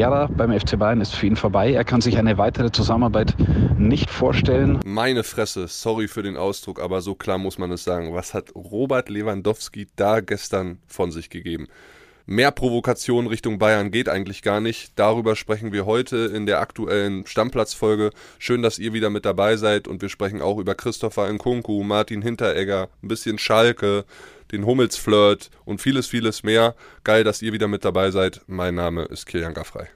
Ära beim FC Bayern ist für ihn vorbei. Er kann sich eine weitere Zusammenarbeit nicht vorstellen. Meine Fresse, sorry für den Ausdruck, aber so klar muss man es sagen. Was hat Robert Lewandowski da gestern von sich gegeben? Mehr Provokation Richtung Bayern geht eigentlich gar nicht. Darüber sprechen wir heute in der aktuellen Stammplatzfolge. Schön, dass ihr wieder mit dabei seid und wir sprechen auch über Christopher Nkunku, Martin Hinteregger, ein bisschen Schalke, den Hummelsflirt und vieles, vieles mehr. Geil, dass ihr wieder mit dabei seid. Mein Name ist Kilian Gaffrey.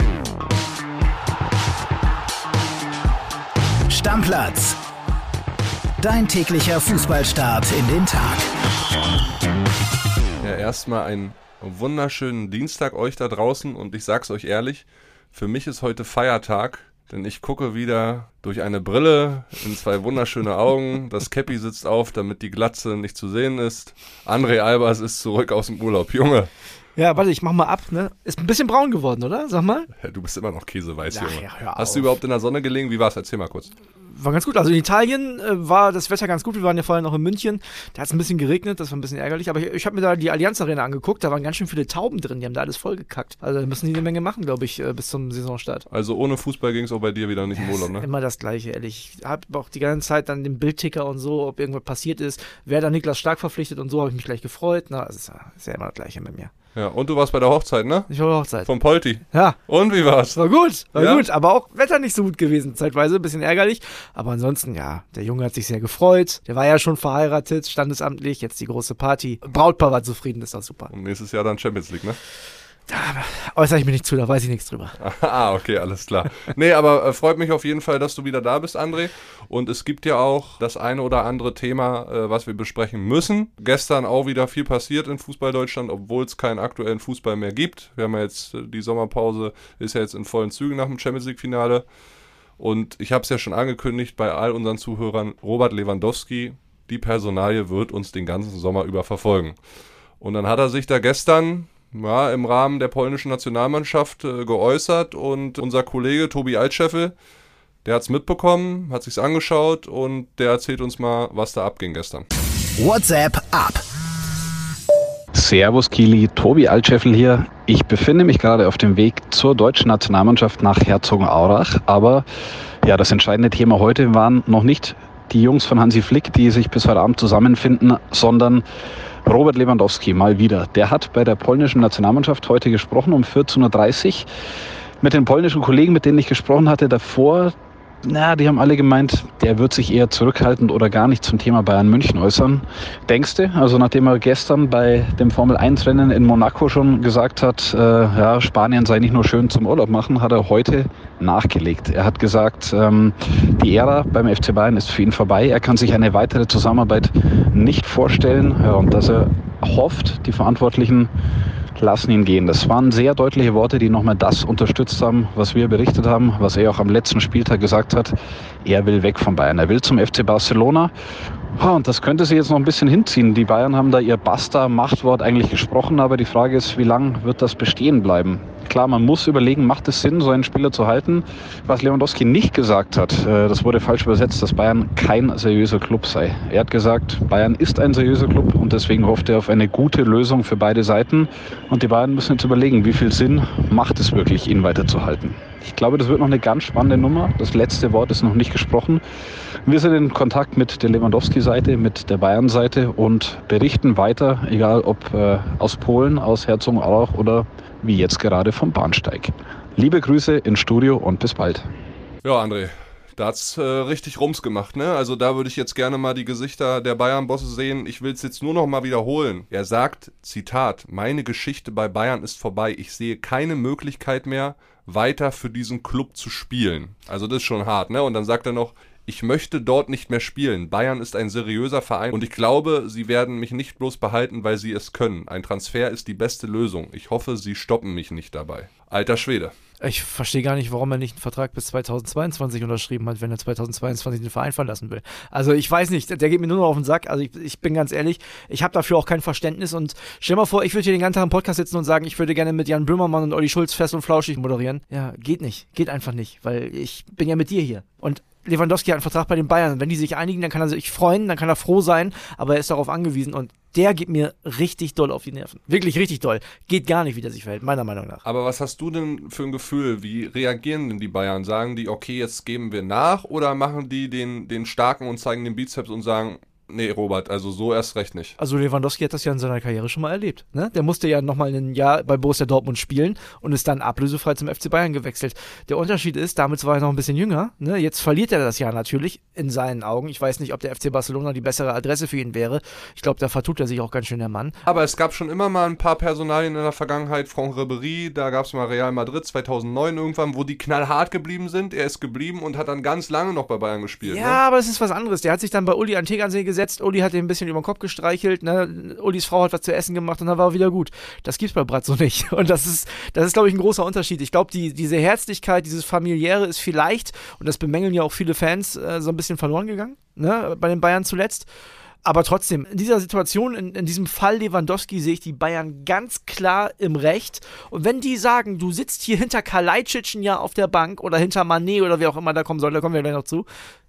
Stammplatz. Dein täglicher Fußballstart in den Tag. Ja, erstmal ein wunderschönen Dienstag euch da draußen und ich sag's euch ehrlich, für mich ist heute Feiertag, denn ich gucke wieder durch eine Brille in zwei wunderschöne Augen. Das Cappy sitzt auf, damit die Glatze nicht zu sehen ist. André Albers ist zurück aus dem Urlaub. Junge. Ja, warte, ich mach mal ab, ne? Ist ein bisschen braun geworden, oder? Sag mal. Du bist immer noch käseweiß, Ja, Junge. ja, Hast du überhaupt in der Sonne gelegen? Wie war's? Erzähl mal kurz. War ganz gut. Also in Italien äh, war das Wetter ganz gut. Wir waren ja vorher noch in München. Da hat es ein bisschen geregnet, das war ein bisschen ärgerlich. Aber ich, ich habe mir da die Allianz Arena angeguckt. Da waren ganz schön viele Tauben drin. Die haben da alles vollgekackt. Also da müssen die eine Menge machen, glaube ich, äh, bis zum Saisonstart. Also ohne Fußball ging's auch bei dir wieder nicht im Urlaub, ne? Immer das Gleiche, ehrlich. Ich habe auch die ganze Zeit dann den Bildticker und so, ob irgendwas passiert ist. Wer da Niklas Stark verpflichtet und so, habe ich mich gleich gefreut. Na, das ist, ja- ist ja immer das Gleiche mit mir. Ja, und du warst bei der Hochzeit, ne? Ich war Hochzeit. Vom Polti. Ja, Und wie war's? war gut, war Ja? gut, aber auch Wetter nicht so gut gewesen, zeitweise, ein bisschen ärgerlich. Aber ansonsten, ja, der Junge hat sich sehr gefreut. Der war ja schon verheiratet, standesamtlich, jetzt die große Party. Brautpaar war zufrieden, ist doch super. Und nächstes Jahr dann Champions League, ne? Äußere ich mich nicht zu, da weiß ich nichts drüber. Ah, okay, alles klar. Nee, aber äh, freut mich auf jeden Fall, dass du wieder da bist, André. Und es gibt ja auch das eine oder andere Thema, äh, was wir besprechen müssen. Gestern auch wieder viel passiert in Fußball Deutschland, obwohl es keinen aktuellen Fußball mehr gibt. Wir haben ja jetzt äh, die Sommerpause, ist ja jetzt in vollen Zügen nach dem Champions League Finale. Und ich habe es ja schon angekündigt bei all unseren Zuhörern, Robert Lewandowski, die Personalie wird uns den ganzen Sommer über verfolgen. Und dann hat er sich da gestern ja, im Rahmen der polnischen Nationalmannschaft äh, geäußert und unser Kollege Tobi Altscheffel, der hat's mitbekommen, hat sich's angeschaut und der erzählt uns mal, was da abging gestern. WhatsApp ab. Servus Kili, Tobi Altscheffel hier. Ich befinde mich gerade auf dem Weg zur deutschen Nationalmannschaft nach Herzogenaurach. Aber ja, das entscheidende Thema heute waren noch nicht die Jungs von Hansi Flick, die sich bis heute Abend zusammenfinden, sondern Robert Lewandowski mal wieder. Der hat bei der polnischen Nationalmannschaft heute gesprochen um 14.30 Uhr mit den polnischen Kollegen, mit denen ich gesprochen hatte davor. Na, die haben alle gemeint, der wird sich eher zurückhaltend oder gar nicht zum Thema Bayern München äußern. Denkst du? Also nachdem er gestern bei dem Formel 1 Rennen in Monaco schon gesagt hat, äh, ja, Spanien sei nicht nur schön zum Urlaub machen, hat er heute nachgelegt. Er hat gesagt, ähm, die Ära beim FC Bayern ist für ihn vorbei. Er kann sich eine weitere Zusammenarbeit nicht vorstellen ja, und dass er hofft, die Verantwortlichen lassen ihn gehen. Das waren sehr deutliche Worte, die nochmal das unterstützt haben, was wir berichtet haben, was er auch am letzten Spieltag gesagt hat. Er will weg von Bayern. Er will zum FC Barcelona. Und das könnte sich jetzt noch ein bisschen hinziehen. Die Bayern haben da ihr Basta-Machtwort eigentlich gesprochen, aber die Frage ist, wie lange wird das bestehen bleiben? Klar, man muss überlegen, macht es Sinn, so einen Spieler zu halten? Was Lewandowski nicht gesagt hat, äh, das wurde falsch übersetzt, dass Bayern kein seriöser Club sei. Er hat gesagt, Bayern ist ein seriöser Club und deswegen hofft er auf eine gute Lösung für beide Seiten. Und die Bayern müssen jetzt überlegen, wie viel Sinn macht es wirklich, ihn weiterzuhalten. Ich glaube, das wird noch eine ganz spannende Nummer. Das letzte Wort ist noch nicht gesprochen. Wir sind in Kontakt mit der Lewandowski-Seite, mit der Bayern-Seite und berichten weiter, egal ob äh, aus Polen, aus Herzogenaurach oder wie jetzt gerade vom Bahnsteig. Liebe Grüße ins Studio und bis bald. Ja, André, da hat's äh, richtig Rums gemacht, ne? Also da würde ich jetzt gerne mal die Gesichter der Bayern-Bosse sehen. Ich will es jetzt nur noch mal wiederholen. Er sagt, Zitat, meine Geschichte bei Bayern ist vorbei. Ich sehe keine Möglichkeit mehr, weiter für diesen Club zu spielen. Also das ist schon hart, ne? Und dann sagt er noch, ich möchte dort nicht mehr spielen. Bayern ist ein seriöser Verein und ich glaube, sie werden mich nicht bloß behalten, weil sie es können. Ein Transfer ist die beste Lösung. Ich hoffe, sie stoppen mich nicht dabei. Alter Schwede. Ich verstehe gar nicht, warum er nicht einen Vertrag bis 2022 unterschrieben hat, wenn er 2022 den Verein verlassen will. Also ich weiß nicht, der geht mir nur noch auf den Sack. Also ich, ich bin ganz ehrlich, ich habe dafür auch kein Verständnis. Und stell mal vor, ich würde hier den ganzen Tag im Podcast sitzen und sagen, ich würde gerne mit Jan Böhmermann und Olli Schulz fest und flauschig moderieren. Ja, geht nicht. Geht einfach nicht, weil ich bin ja mit dir hier. Und Lewandowski hat einen Vertrag bei den Bayern. Wenn die sich einigen, dann kann er sich freuen, dann kann er froh sein, aber er ist darauf angewiesen und der geht mir richtig doll auf die Nerven. Wirklich richtig doll. Geht gar nicht, wie der sich verhält, meiner Meinung nach. Aber was hast du denn für ein Gefühl? Wie reagieren denn die Bayern? Sagen die, okay, jetzt geben wir nach oder machen die den, den Starken und zeigen den Bizeps und sagen, Nee, Robert, also so erst recht nicht. Also Lewandowski hat das ja in seiner Karriere schon mal erlebt. Ne? Der musste ja nochmal ein Jahr bei Borussia Dortmund spielen und ist dann ablösefrei zum FC Bayern gewechselt. Der Unterschied ist, damals war er noch ein bisschen jünger. Ne? Jetzt verliert er das Jahr natürlich in seinen Augen. Ich weiß nicht, ob der FC Barcelona die bessere Adresse für ihn wäre. Ich glaube, da vertut er sich auch ganz schön der Mann. Aber es gab schon immer mal ein paar Personalien in der Vergangenheit. Franck Ribéry, da gab es mal Real Madrid 2009 irgendwann, wo die knallhart geblieben sind. Er ist geblieben und hat dann ganz lange noch bei Bayern gespielt. Ja, ne? aber es ist was anderes. Der hat sich dann bei Uli an Tegernsee gesetzt. Uli hat ihn ein bisschen über den Kopf gestreichelt. Ne? Ulis Frau hat was zu essen gemacht und dann war er wieder gut. Das gibt's bei Bratzo nicht. Und das ist, das ist, glaube ich, ein großer Unterschied. Ich glaube, die, diese Herzlichkeit, dieses familiäre ist vielleicht, und das bemängeln ja auch viele Fans, äh, so ein bisschen verloren gegangen, ne? bei den Bayern zuletzt. Aber trotzdem, in dieser Situation, in, in, diesem Fall Lewandowski, sehe ich die Bayern ganz klar im Recht. Und wenn die sagen, du sitzt hier hinter Kalajdzic Jahr auf der Bank oder hinter Manet oder wer auch immer da kommen soll, da kommen wir gleich noch zu,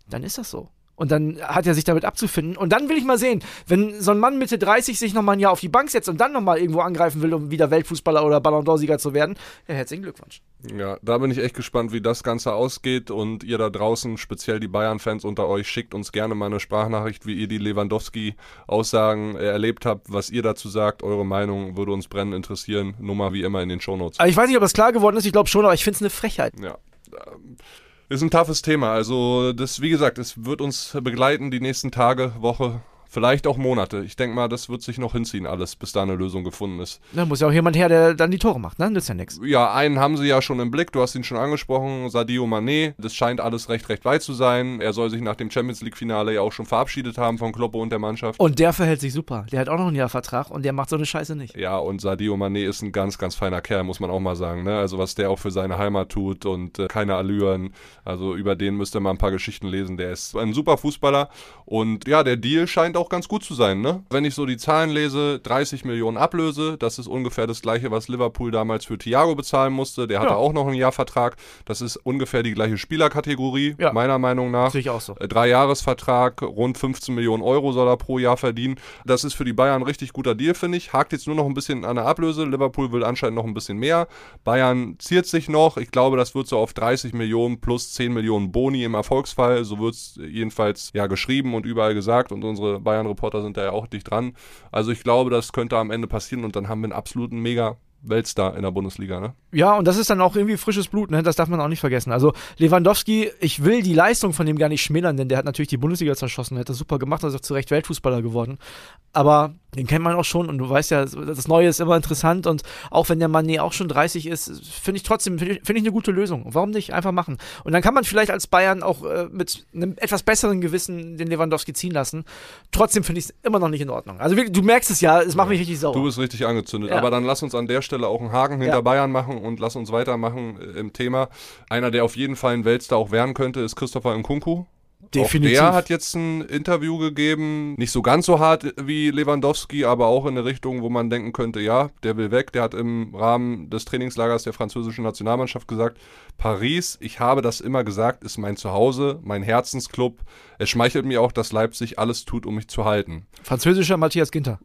dann ist das so. Und dann hat er sich damit abzufinden. Und dann will ich mal sehen, wenn so ein Mann Mitte 30 sich nochmal ein Jahr auf die Bank setzt und dann nochmal irgendwo angreifen will, um wieder Weltfußballer oder Ballon d'Or-Sieger zu werden, ja, herzlichen Glückwunsch. Ja, da bin ich echt gespannt, wie das Ganze ausgeht. Und ihr da draußen, speziell die Bayern-Fans unter euch, schickt uns gerne mal eine Sprachnachricht, wie ihr die Lewandowski-Aussagen erlebt habt, was ihr dazu sagt. Eure Meinung würde uns brennend interessieren. Nummer wie immer in den Shownotes. Ich weiß nicht, ob das klar geworden ist. Ich glaube schon, aber ich finde es eine Frechheit. Ja. Ähm, ist ein toughes Thema. Also, das, wie gesagt, es wird uns begleiten die nächsten Tage, Woche, Vielleicht auch Monate. Ich denke mal, das wird sich noch hinziehen, alles, bis da eine Lösung gefunden ist. Da muss ja auch jemand her, der dann die Tore macht, ne? Nützt ja nichts. Ja, einen haben sie ja schon im Blick. Du hast ihn schon angesprochen, Sadio Mané. Das scheint alles recht, recht weit zu sein. Er soll sich nach dem Champions League-Finale ja auch schon verabschiedet haben von Kloppe und der Mannschaft. Und der verhält sich super. Der hat auch noch einen Jahrvertrag und der macht so eine Scheiße nicht. Ja, und Sadio Mané ist ein ganz, ganz feiner Kerl, muss man auch mal sagen. Ne? Also, was der auch für seine Heimat tut und äh, keine Allüren. Also, über den müsste man ein paar Geschichten lesen. Der ist ein super Fußballer. Und ja, der Deal scheint auch ganz gut zu sein ne? Wenn ich so die Zahlen lese, 30 Millionen Ablöse, das ist ungefähr das gleiche, was Liverpool damals für Thiago bezahlen musste. Der hatte ja. auch noch einen Jahrvertrag. Das ist ungefähr die gleiche Spielerkategorie, ja. meiner Meinung nach. Sehe ich auch so. Äh, Drei-Jahres-Vertrag, rund 15 Millionen Euro soll er pro Jahr verdienen. Das ist für die Bayern ein richtig guter Deal, finde ich. Hakt jetzt nur noch ein bisschen an der Ablöse. Liverpool will anscheinend noch ein bisschen mehr. Bayern ziert sich noch. Ich glaube, das wird so auf 30 Millionen plus 10 Millionen Boni im Erfolgsfall. So wird es jedenfalls ja geschrieben und überall gesagt. Und unsere Bayern-Reporter sind da ja auch dicht dran. Also ich glaube, das könnte am Ende passieren und dann haben wir einen absoluten mega Weltstar in der Bundesliga, ne? Ja, und das ist dann auch irgendwie frisches Blut, ne? Das darf man auch nicht vergessen. Also Lewandowski, ich will die Leistung von dem gar nicht schmälern, denn der hat natürlich die Bundesliga zerschossen, hat das super gemacht, auch zu Recht Weltfußballer geworden. Aber den kennt man auch schon und du weißt ja, das Neue ist immer interessant und auch wenn der Mané auch schon 30 ist, finde ich trotzdem, finde ich, find ich, eine gute Lösung. Warum nicht? Einfach machen. Und dann kann man vielleicht als Bayern auch äh, mit einem etwas besseren Gewissen den Lewandowski ziehen lassen. Trotzdem finde ich es immer noch nicht in Ordnung. Also du merkst es ja, es macht mich richtig sauer. Du bist richtig angezündet. Ja. Aber dann lass uns an der Stelle auch einen Haken hinter ja. Bayern machen und lass uns weitermachen äh, im Thema. Einer, der auf jeden Fall ein Weltstar auch werden könnte, ist Christopher Nkunku. Definitiv. Auch der hat jetzt ein Interview gegeben, nicht so ganz so hart wie Lewandowski, aber auch in eine Richtung, wo man denken könnte, ja, der will weg. Der hat im Rahmen des Trainingslagers der französischen Nationalmannschaft gesagt, Paris, ich habe das immer gesagt, ist mein Zuhause, mein Herzensclub. Es schmeichelt mir auch, dass Leipzig alles tut, um mich zu halten. Französischer Matthias Ginter.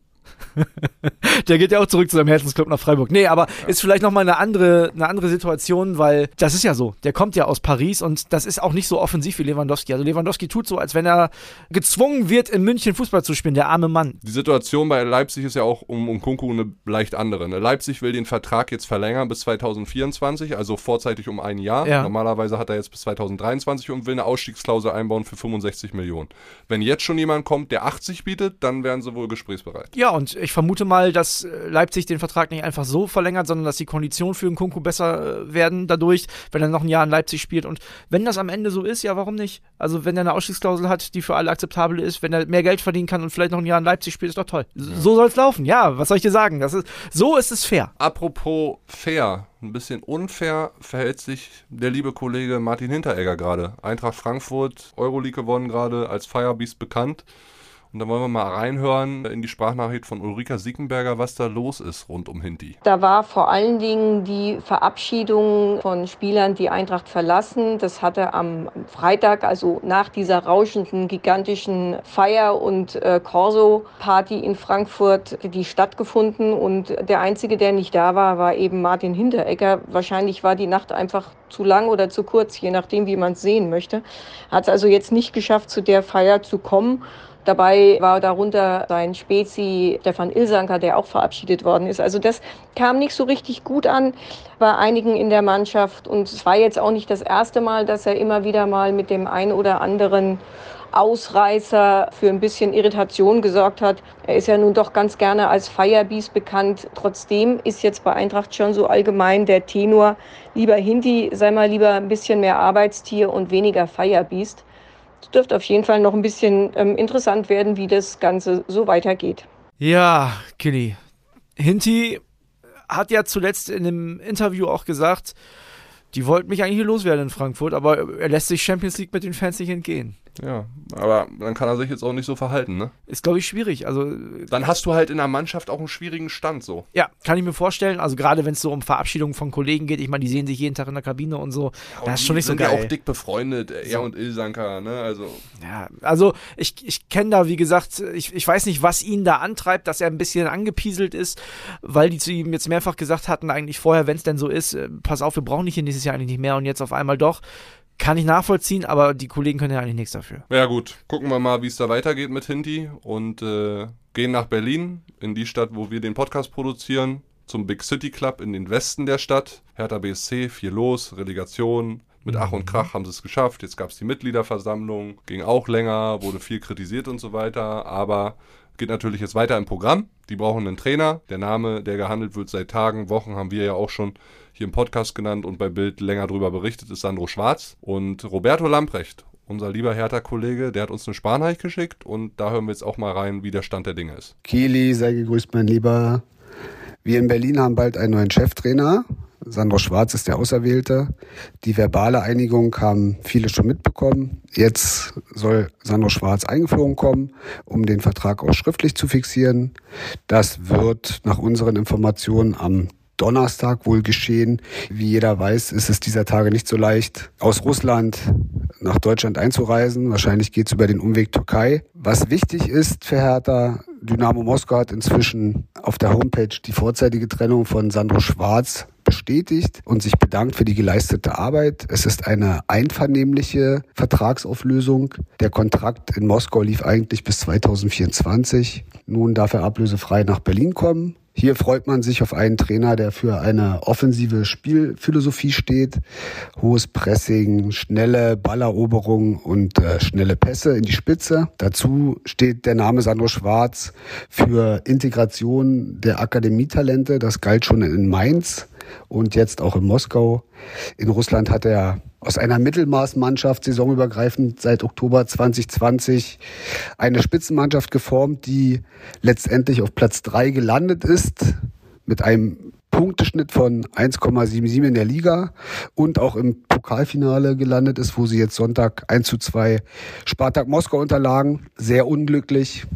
der geht ja auch zurück zu seinem Herzensclub nach Freiburg. Nee, aber ja. ist vielleicht nochmal eine andere, eine andere Situation, weil das ist ja so. Der kommt ja aus Paris und das ist auch nicht so offensiv wie Lewandowski. Also Lewandowski tut so, als wenn er gezwungen wird, in München Fußball zu spielen, der arme Mann. Die Situation bei Leipzig ist ja auch um, um Kunku eine leicht andere. Ne? Leipzig will den Vertrag jetzt verlängern bis 2024, also vorzeitig um ein Jahr. Ja. Normalerweise hat er jetzt bis 2023 und will eine Ausstiegsklausel einbauen für 65 Millionen. Wenn jetzt schon jemand kommt, der 80 bietet, dann wären sie wohl gesprächsbereit. Ja, und ich vermute mal, dass äh, Leipzig den Vertrag nicht einfach so verlängert, sondern dass die Konditionen für den Kunku besser äh, werden dadurch, wenn er noch ein Jahr in Leipzig spielt. Und wenn das am Ende so ist, ja, warum nicht? Also, wenn er eine Ausstiegsklausel hat, die für alle akzeptabel ist, wenn er mehr Geld verdienen kann und vielleicht noch ein Jahr in Leipzig spielt, ist doch toll. Ja. So soll es laufen. Ja, was soll ich dir sagen? Das ist, so ist es fair. Apropos fair. Ein bisschen unfair verhält sich der liebe Kollege Martin Hinteregger gerade. Eintracht Frankfurt, Euroleague gewonnen gerade, als Firebeast bekannt. Und dann wollen wir mal reinhören in die Sprachnachricht von Ulrika Siekenberger, was da los ist rund um Hinti. Da war vor allen Dingen die Verabschiedung von Spielern, die Eintracht verlassen. Das hatte am Freitag, also nach dieser rauschenden, gigantischen Feier- und äh, Corso-Party in Frankfurt, die stattgefunden. Und der Einzige, der nicht da war, war eben Martin Hinteregger. Wahrscheinlich war die Nacht einfach zu lang oder zu kurz, je nachdem, wie man es sehen möchte. Hat es also jetzt nicht geschafft, zu der Feier zu kommen. Dabei war darunter sein Spezi Stefan Ilsanker, der auch verabschiedet worden ist. Also das kam nicht so richtig gut an bei einigen in der Mannschaft. Und es war jetzt auch nicht das erste Mal, dass er immer wieder mal mit dem einen oder anderen Ausreißer für ein bisschen Irritation gesorgt hat. Er ist ja nun doch ganz gerne als Firebeast bekannt. Trotzdem ist jetzt bei Eintracht schon so allgemein der Tenor, lieber Hindi, sei mal lieber ein bisschen mehr Arbeitstier und weniger Firebeast. Es dürfte auf jeden Fall noch ein bisschen ähm, interessant werden, wie das Ganze so weitergeht. Ja, Kili. Hinti hat ja zuletzt in einem Interview auch gesagt, die wollten mich eigentlich loswerden in Frankfurt, aber er lässt sich Champions League mit den Fans nicht entgehen. Ja, aber dann kann er sich jetzt auch nicht so verhalten, ne? Ist, glaube ich, schwierig. Also, dann hast du halt in der Mannschaft auch einen schwierigen Stand so. Ja, kann ich mir vorstellen. Also gerade wenn es so um Verabschiedungen von Kollegen geht, ich meine, die sehen sich jeden Tag in der Kabine und so. Ja, und das ist schon nicht so geil. Ja auch dick befreundet, er so. und Ilsanka, ne? Also. Ja, also ich, ich kenne da, wie gesagt, ich, ich weiß nicht, was ihn da antreibt, dass er ein bisschen angepieselt ist, weil die zu ihm jetzt mehrfach gesagt hatten, eigentlich vorher, wenn es denn so ist, äh, pass auf, wir brauchen dich hier nächstes Jahr eigentlich nicht mehr und jetzt auf einmal doch. Kann ich nachvollziehen, aber die Kollegen können ja eigentlich nichts dafür. Ja gut, gucken wir mal, wie es da weitergeht mit Hinti und äh, gehen nach Berlin, in die Stadt, wo wir den Podcast produzieren, zum Big City Club in den Westen der Stadt. Hertha BSC, viel los, Relegation. Mit Ach und. Krach haben sie es geschafft. Jetzt gab es die Mitgliederversammlung, ging auch länger, wurde viel kritisiert und so weiter. Aber geht natürlich jetzt weiter im Programm. Die brauchen einen Trainer. Der Name, der gehandelt wird seit Tagen, Wochen, haben wir ja auch schon hier im Podcast genannt und bei Bild länger darüber berichtet, ist Sandro Schwarz. Und Roberto Lamprecht, unser lieber Hertha-Kollege, der hat uns eine Sparnachricht geschickt und da hören wir jetzt auch mal rein, wie der Stand der Dinge ist. Kili, sei gegrüßt, mein Lieber. Wir in Berlin haben bald einen neuen Cheftrainer. Sandro Schwarz ist der Auserwählte. Die verbale Einigung haben viele schon mitbekommen. Jetzt soll Sandro Schwarz eingeflogen kommen, um den Vertrag auch schriftlich zu fixieren. Das wird nach unseren Informationen am Donnerstag wohl geschehen. Wie jeder weiß, ist es dieser Tage nicht so leicht, aus Russland nach Deutschland einzureisen. Wahrscheinlich geht es über den Umweg Türkei. Was wichtig ist für Hertha, Dynamo Moskau hat inzwischen auf der Homepage die vorzeitige Trennung von Sandro Schwarz bestätigt und sich bedankt für die geleistete Arbeit. Es ist eine einvernehmliche Vertragsauflösung. Der Kontrakt in Moskau lief eigentlich bis 2024. Nun darf er ablösefrei nach Berlin kommen. Hier freut man sich auf einen Trainer, der für eine offensive Spielphilosophie steht. Hohes Pressing, schnelle Balleroberung und äh, schnelle Pässe in die Spitze. Dazu steht der Name Sandro Schwarz für Integration der Akademietalente. Das galt schon in Mainz und jetzt auch in Moskau. In Russland hat er aus einer Mittelmaßmannschaft saisonübergreifend seit Oktober 2020 eine Spitzenmannschaft geformt, die letztendlich auf Platz drei gelandet ist mit einem Punkteschnitt von 1,77 in der Liga und auch im Pokalfinale gelandet ist, wo sie jetzt Sonntag 1 zu 2 Spartak Moskau unterlagen. Sehr unglücklich.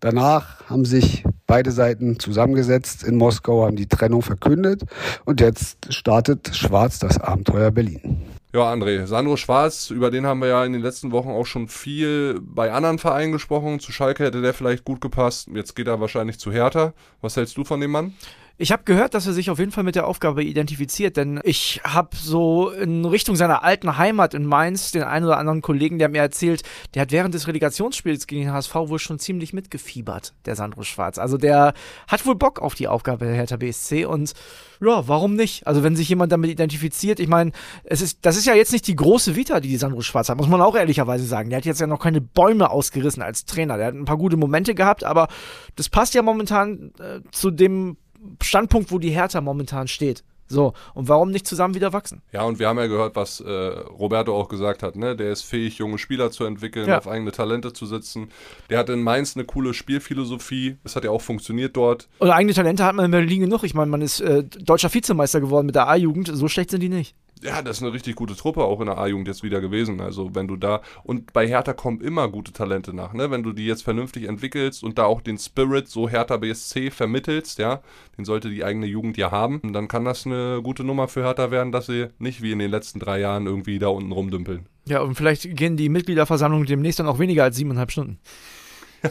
Danach haben sich beide Seiten zusammengesetzt in Moskau, haben die Trennung verkündet und jetzt startet Schwarz das Abenteuer Berlin. Ja, André, Sandro Schwarz, über den haben wir ja in den letzten Wochen auch schon viel bei anderen Vereinen gesprochen. Zu Schalke hätte der vielleicht gut gepasst. Jetzt geht er wahrscheinlich zu Hertha. Was hältst du von dem Mann? Ich habe gehört, dass er sich auf jeden Fall mit der Aufgabe identifiziert, denn ich habe so in Richtung seiner alten Heimat in Mainz den einen oder anderen Kollegen, der mir erzählt, der hat während des Relegationsspiels gegen den HSV wohl schon ziemlich mitgefiebert, der Sandro Schwarz. Also der hat wohl Bock auf die Aufgabe der Hertha BSC und ja, warum nicht? Also wenn sich jemand damit identifiziert, ich meine, es ist, das ist ja jetzt nicht die große Vita, die die Sandro Schwarz hat, muss man auch ehrlicherweise sagen. Der hat jetzt ja noch keine Bäume ausgerissen als Trainer. Der hat ein paar gute Momente gehabt, aber das passt ja momentan äh, zu dem Standpunkt, wo die Hertha momentan steht. So, und warum nicht zusammen wieder wachsen? Ja, und wir haben ja gehört, was äh, Roberto auch gesagt hat, ne? Der ist fähig, junge Spieler zu entwickeln, ja. auf eigene Talente zu setzen. Der hat in Mainz eine coole Spielphilosophie. Das hat ja auch funktioniert dort. Und eigene Talente hat man in Berlin genug. Ich meine, man ist äh, deutscher Vizemeister geworden mit der A-Jugend. So schlecht sind die nicht. Ja, das ist eine richtig gute Truppe, auch in der A-Jugend jetzt wieder gewesen. Also wenn du da, und bei Hertha kommen immer gute Talente nach, ne? Wenn du die jetzt vernünftig entwickelst und da auch den Spirit so Hertha BSC vermittelst, ja, den sollte die eigene Jugend ja haben, dann kann das eine gute Nummer für Hertha werden, dass sie nicht wie in den letzten drei Jahren irgendwie da unten rumdümpeln. Ja, und vielleicht gehen die Mitgliederversammlungen demnächst dann auch weniger als siebeneinhalb Stunden.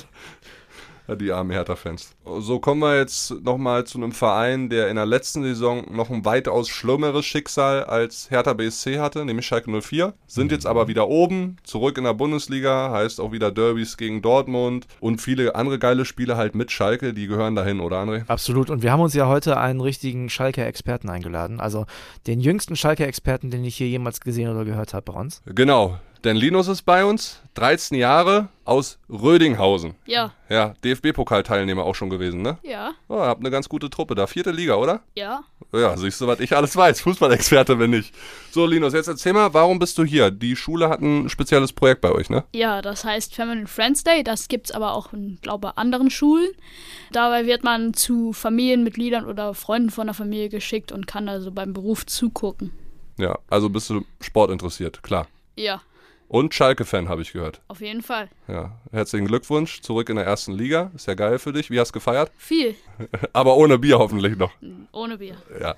Die armen Hertha-Fans. So kommen wir jetzt nochmal zu einem Verein, der in der letzten Saison noch ein weitaus schlimmeres Schicksal als Hertha BSC hatte, nämlich Schalke 04. Sind jetzt aber wieder oben, zurück in der Bundesliga, heißt auch wieder Derbys gegen Dortmund und viele andere geile Spiele halt mit Schalke, die gehören dahin, oder André? Absolut. Und wir haben uns ja heute einen richtigen Schalke-Experten eingeladen. Also den jüngsten Schalke-Experten, den ich hier jemals gesehen oder gehört habe bei uns. Genau. Denn Linus ist bei uns, 13 Jahre, aus Rödinghausen. Ja, Ja, DFB-Pokalteilnehmer auch schon gewesen, ne? ja, Oh, habt eine ganz gute Truppe da. Vierte Liga, oder? ja. Ja, siehst du, was ich alles weiß. Fußballexperte bin ich. So, Linus, jetzt erzähl mal, warum bist du hier? Die Schule hat ein spezielles Projekt bei euch, ne? Ja, das heißt Feminine Friends Day. Das gibt's aber auch in, glaube anderen Schulen. Dabei wird man zu Familienmitgliedern oder Freunden von der Familie geschickt und kann also beim Beruf zugucken. Ja, also bist du sportinteressiert, klar. Ja, Und Schalke-Fan, habe ich gehört. auf jeden Fall. Ja, herzlichen Glückwunsch, zurück in der ersten Liga. Ist ja geil für dich. Wie hast du gefeiert? Viel. Aber ohne Bier hoffentlich noch. Ohne Bier. Ja.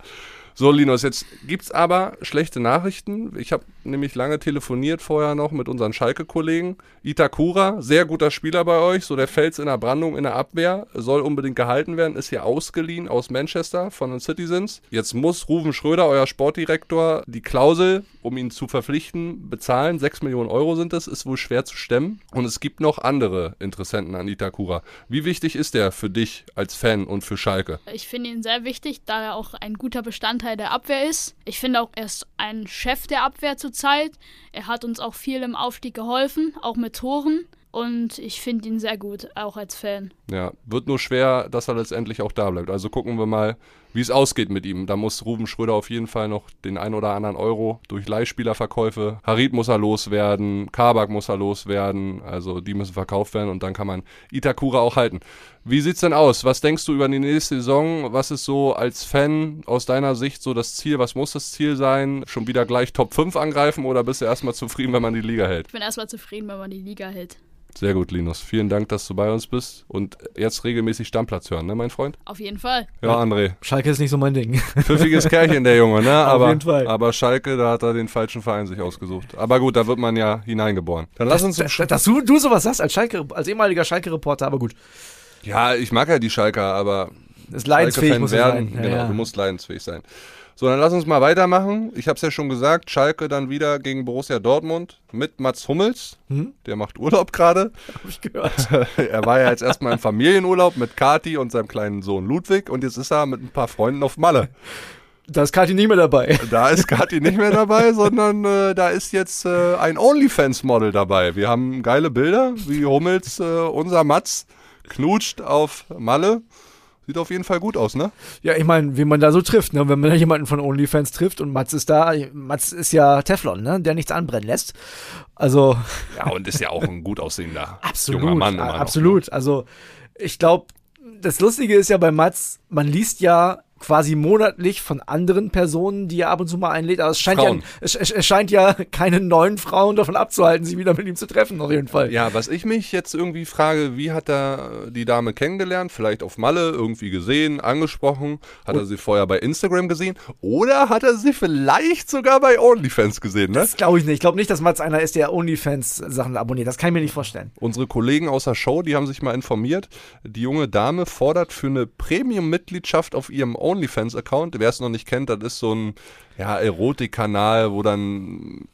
So, Linus, jetzt gibt's aber schlechte Nachrichten. Ich habe nämlich lange telefoniert vorher noch mit unseren Schalke-Kollegen. Itakura, sehr guter Spieler bei euch, so der Fels in der Brandung in der Abwehr, soll unbedingt gehalten werden, ist hier ausgeliehen aus Manchester von den Citizens. Jetzt muss Ruven Schröder, euer Sportdirektor, die Klausel, um ihn zu verpflichten, bezahlen. 6 Millionen Euro sind es, ist wohl schwer zu stemmen. Und es gibt noch andere Interessenten an Itakura. Wie wichtig ist der für dich als Fan und für Schalke? Ich finde ihn sehr wichtig, da er auch ein guter Bestandteil der Abwehr ist. Ich finde auch, er ist ein Chef der Abwehr zurzeit. Er hat uns auch viel im Aufstieg geholfen, auch mit Toren. Und ich finde ihn sehr gut, auch als Fan. Ja, wird nur schwer, dass er letztendlich auch da bleibt. Also gucken wir mal, wie es ausgeht mit ihm. Da muss Ruben Schröder auf jeden Fall noch den ein oder anderen Euro durch Leihspielerverkäufe. Harid muss er loswerden, Kabak muss er loswerden. Also die müssen verkauft werden und dann kann man Itakura auch halten. Wie sieht's denn aus? Was denkst du über die nächste Saison? Was ist so als Fan aus deiner Sicht so das Ziel? Was muss das Ziel sein? Schon wieder gleich Top 5 angreifen oder bist du erstmal zufrieden, wenn man die Liga hält? Ich bin erstmal zufrieden, wenn man die Liga hält. Sehr gut, Linus. Vielen Dank, dass du bei uns bist und jetzt regelmäßig Stammplatz hören, ne, mein Freund? Auf jeden Fall. Ja, André. Schalke ist nicht so mein Ding. Pfiffiges Kerlchen, der Junge, ne? Aber, jeden Fall. aber Schalke, da hat er den falschen Verein sich ausgesucht. Aber gut, da wird man ja hineingeboren. Dann lass uns zum dass, dass du, du sowas sagst als Schalke, als ehemaliger Schalke-Reporter, aber gut. Ja, ich mag ja die Schalker, aber Ist leidensfähig muss er werden. sein. Ja, genau, ja. du musst leidensfähig sein. So, dann lass uns mal weitermachen. Ich habe es ja schon gesagt, Schalke dann wieder gegen Borussia Dortmund mit Mats Hummels. Hm? Der macht Urlaub gerade. Hab ich gehört. er war ja jetzt erstmal im Familienurlaub mit Kati und seinem kleinen Sohn Ludwig und jetzt ist er mit ein paar Freunden auf Malle. Da ist Kati nicht mehr dabei. Da ist Kathi nicht mehr dabei, sondern äh, da ist jetzt äh, ein OnlyFans-Model dabei. Wir haben geile Bilder, wie Hummels, äh, unser Mats, knutscht auf Malle. Sieht auf jeden Fall gut aus, ne? Ja, ich meine, wie man da so trifft, ne? Wenn man da jemanden von OnlyFans trifft und Mats ist da, Mats ist ja Teflon, ne? Der nichts anbrennen lässt. Also, Ja, und ist ja auch ein gut aussehender absolut. junger Mann. a- immer noch, ne? absolut. Also, ich glaube, das Lustige ist ja bei Mats, man liest ja quasi monatlich von anderen Personen, die er ab und zu mal einlädt, aber es scheint, ja, Frauen. es, es, es scheint ja keine neuen Frauen davon abzuhalten, sich wieder mit ihm zu treffen, auf jeden Fall. Ja, was ich mich jetzt irgendwie frage, wie hat er die Dame kennengelernt? Vielleicht auf Malle, irgendwie gesehen, angesprochen? Hat er sie vorher bei Instagram gesehen? Oder hat er sie vielleicht sogar bei OnlyFans gesehen, ne? Das glaube ich nicht. Ich glaube nicht, dass Mats einer ist, der OnlyFans-Sachen abonniert. Das kann ich mir nicht vorstellen. Unsere Kollegen aus der Show, die haben sich mal informiert. Die junge Dame fordert für eine Premium-Mitgliedschaft auf ihrem OnlyFans-Account. Wer es noch nicht kennt, das ist so ein ja, Erotikkanal, wo dann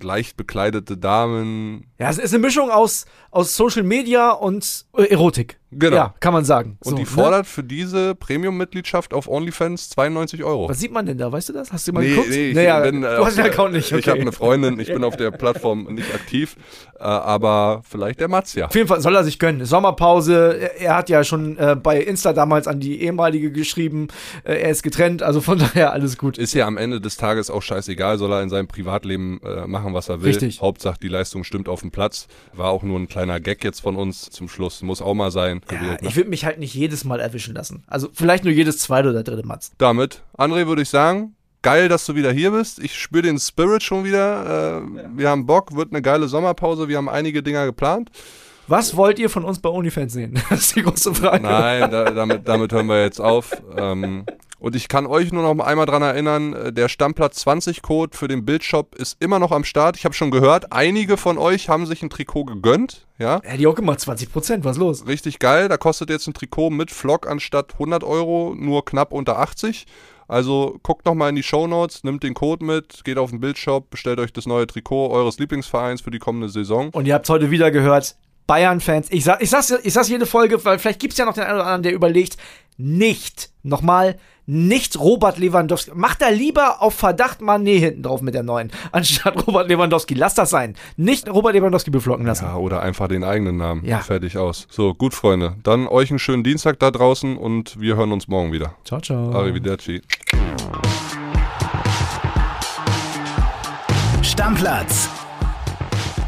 leicht bekleidete Damen. Ja, es ist eine Mischung aus, aus Social Media und äh, Erotik. Genau. Ja, kann man sagen. Und So, die ne? fordert für diese Premium-Mitgliedschaft auf OnlyFans 92 Euro. Was sieht man denn da? Weißt du das? Hast du mal Nee, geguckt? nee, ich naja, bin, äh, du hast den Account nicht. Okay. Ich habe eine Freundin, ich bin auf der Plattform nicht aktiv, äh, aber vielleicht der Mats ja. Auf jeden Fall soll er sich gönnen. Sommerpause. Er, er hat ja schon äh, bei Insta damals an die ehemalige geschrieben. Äh, er ist getrennt. Also von daher alles gut. Ist ja am Ende des Tages auch scheißegal, soll er in seinem Privatleben äh, machen, was er will. Richtig. Hauptsache die Leistung stimmt auf dem Platz. War auch nur ein kleiner Gag jetzt von uns zum Schluss. Muss auch mal sein. Ja, gewählt, ne? ich würde mich halt nicht jedes Mal erwischen lassen. Also vielleicht nur jedes zweite oder dritte Matz. Damit, André, würde ich sagen, geil, dass du wieder hier bist. Ich spüre den Spirit schon wieder. Äh, wir haben Bock, wird eine geile Sommerpause. Wir haben einige Dinger geplant. Was wollt ihr von uns bei OnlyFans sehen? Das ist die große Frage. Nein, da, damit, damit hören wir jetzt auf. Ähm, und ich kann euch nur noch einmal dran erinnern, äh, der Stammplatz 20 Code für den Bildshop ist immer noch am Start. Ich habe schon gehört, einige von euch haben sich ein Trikot gegönnt. Ja, Hätte ich auch gemacht, 20 Prozent, was los? richtig geil. Da kostet jetzt ein Trikot mit Flock anstatt 100 Euro nur knapp unter 80. Also guckt nochmal in die Shownotes, nimmt den Code mit, geht auf den Bildshop, bestellt euch das neue Trikot eures Lieblingsvereins für die kommende Saison. Und ihr habt heute wieder gehört, Bayern-Fans, ich, sag, ich, sag's, ich sag's jede Folge, weil vielleicht gibt's ja noch den einen oder anderen, der überlegt, nicht, nochmal, nicht Robert Lewandowski. Macht da lieber auf Verdacht Mané hinten drauf mit der neuen, anstatt Robert Lewandowski. Lass das sein. Nicht Robert Lewandowski beflocken lassen. Ja, oder einfach den eigenen Namen. Ja. Fertig aus. So, gut, Freunde. Dann euch einen schönen Dienstag da draußen und wir hören uns morgen wieder. Ciao, ciao. Arrivederci. Stammplatz.